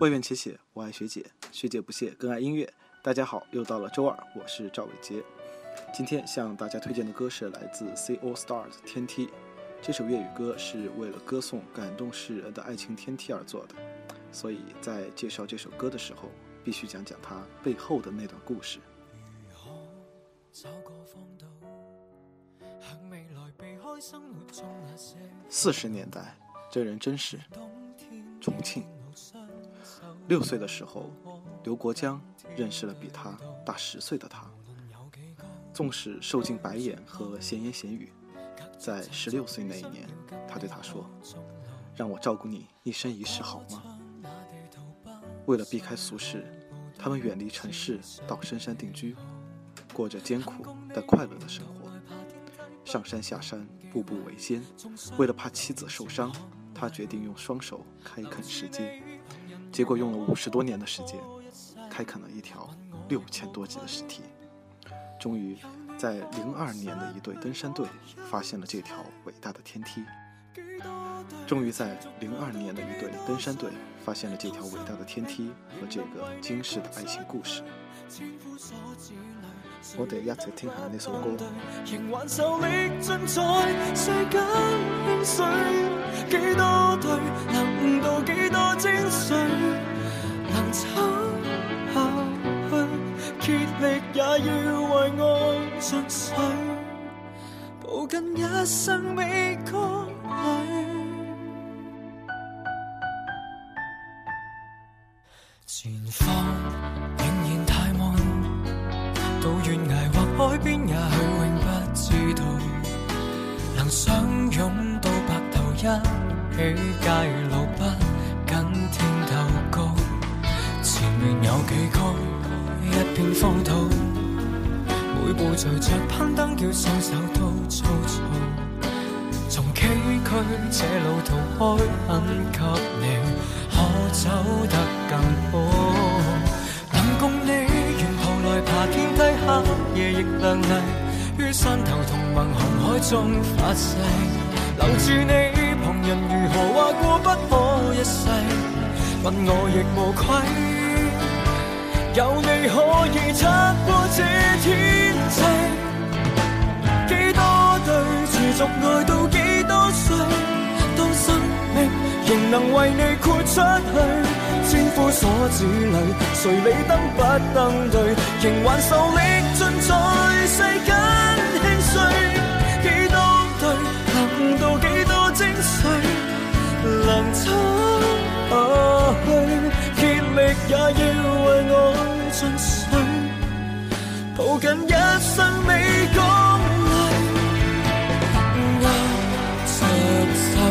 外院且写，我爱学姐，学姐不屑，更爱音乐。大家好，又到了周二，我是赵伟杰。今天向大家推荐的歌是来自 C All Stars 天梯》。这首粤语歌是为了歌颂感动世人的爱情天梯而做的，所以在介绍这首歌的时候，必须讲讲它背后的那段故事。四十年代，这人真是重庆。六岁的时候，刘国江认识了比他大十岁的他。纵使受尽白眼和闲言闲语，在十六岁那一年，他对他说：“让我照顾你一生一世好吗？”为了避开俗世，他们远离城市，到深山定居，过着艰苦但快乐的生活。上山下山，步步为艰。为了怕妻子受伤，他决定用双手开垦世界。结果用了五十多年的时间，开垦了一条六千多级的石梯，终于在零二年的一队登山队发现了这条伟大的天梯。终于在零二年的一队登山队发现了这条伟大的天梯和这个惊世的爱情故事。我哋一直听下呢首歌。多精粹，能撑下去，竭力也要为爱尽瘁，抱紧一生美歌里。前方仍然太茫，到悬崖或海边，也许永不知道，能相拥到白头，一起偕老不？绵有几角，一片荒土。每步随着攀登，叫双手都粗糙。从崎岖这路途开，很给你，可走得更好。能共你沿途来爬天梯，黑夜亦亮丽。于山头同盟，红海中发誓，留住你，旁人如何话过不可一世，问我亦无愧。有你可以擦过这天际，几多对持续爱到几多岁，当生命仍能为你豁出去，千夫所指里，谁理登不登对，仍还受力尽在世间兴衰，几多对等到几多精髓，能撑下去，竭力也。要。握紧一生未讲泪，握着手，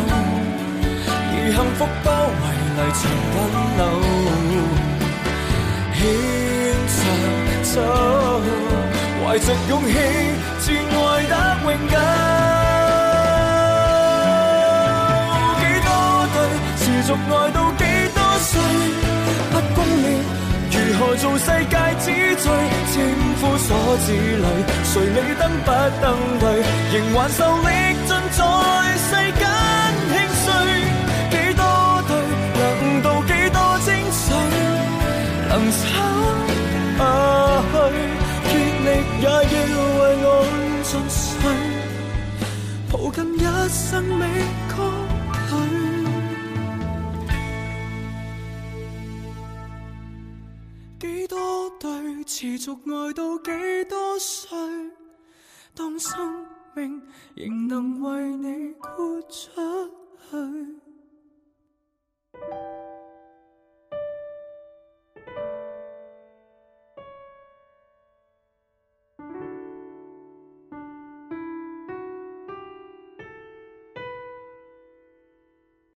以幸福包围泥墙根柳，牵着手，怀着勇气，致爱得永久。几多对持续爱到几多岁？来做世界之最，千夫所指里，誰理登不登位，仍還受力尽在世間輕碎。幾多對能到幾多精髓，能撑下去，竭力也要為爱尽瘁，抱緊一生未覺。对，持续爱到几多岁？当生命仍能为你豁出去。